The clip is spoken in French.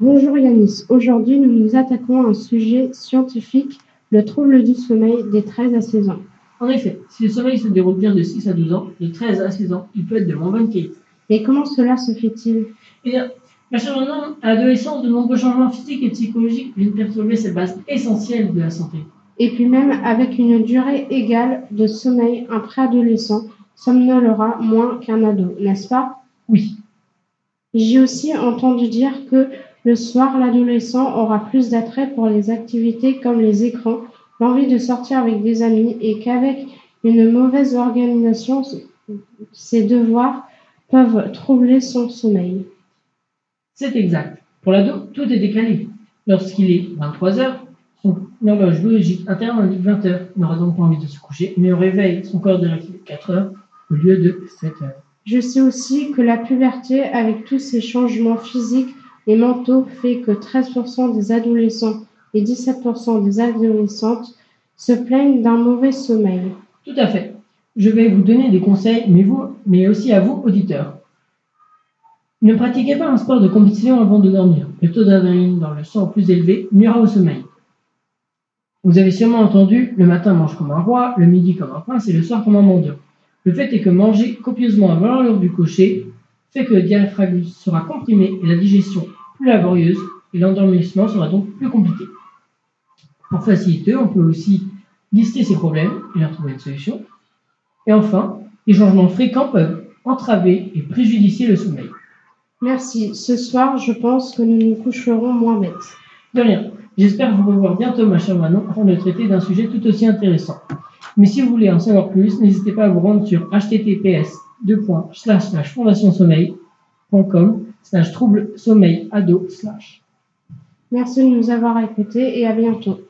Bonjour Yanis, aujourd'hui nous nous attaquons à un sujet scientifique, le trouble du sommeil des 13 à 16 ans. En effet, si le sommeil se déroule bien de 6 à 12 ans, de 13 à 16 ans, il peut être de moins bonne qualité. Et comment cela se fait-il? Eh bien, ma chère Manon, à l'adolescence, de nombreux changements physiques et psychologiques viennent perturber cette base essentielle de la santé. Et puis même avec une durée égale de sommeil, un préadolescent somnolera moins qu'un ado, n'est-ce pas? Oui, J'ai aussi entendu dire que le soir, l'adolescent aura plus d'attrait pour les activités comme les écrans, l'envie de sortir avec des amis et qu'avec une mauvaise organisation, ses devoirs peuvent troubler son sommeil. c'est exact. Pour l'ado, tout est décalé. Lorsqu'il est 23 heures, son horloge biologique interne indique 20 heures. Il n'aura donc pas envie de se coucher, mais au réveil, son corps dirait qu'il est 4 heures au lieu de 7 heures. Je sais aussi que la puberté, avec tous ces changements physiques et mentaux, fait que 13% des adolescents et 17% des adolescentes se plaignent d'un mauvais sommeil. Tout à fait. Je vais vous donner des conseils, mais, vous, mais aussi à vous, auditeurs. Ne pratiquez pas un sport de compétition avant de dormir. Le taux d'adrénaline dans le sang plus élevé nuira au sommeil. Vous avez sûrement entendu le matin mange comme un roi, le midi comme un prince et le soir comme un mendiant. Le fait est que manger copieusement avant l'heure du cocher fait que le diaphragme sera comprimé et la digestion plus laborieuse et l'endormissement sera donc plus compliqué. Pour faciliter, on peut aussi lister ces problèmes et leur trouver une solution. Et enfin, les changements fréquents peuvent entraver et préjudicier le sommeil. Merci. Ce soir, je pense que nous nous coucherons moins bêtes. De rien. J'espère vous revoir bientôt, ma chère Manon, afin de traiter d'un sujet tout aussi intéressant. Mais si vous voulez en savoir plus, n'hésitez pas à vous rendre sur https fondationsommeil.com slash trouble sommeil ado slash. Merci de nous avoir écoutés et à bientôt.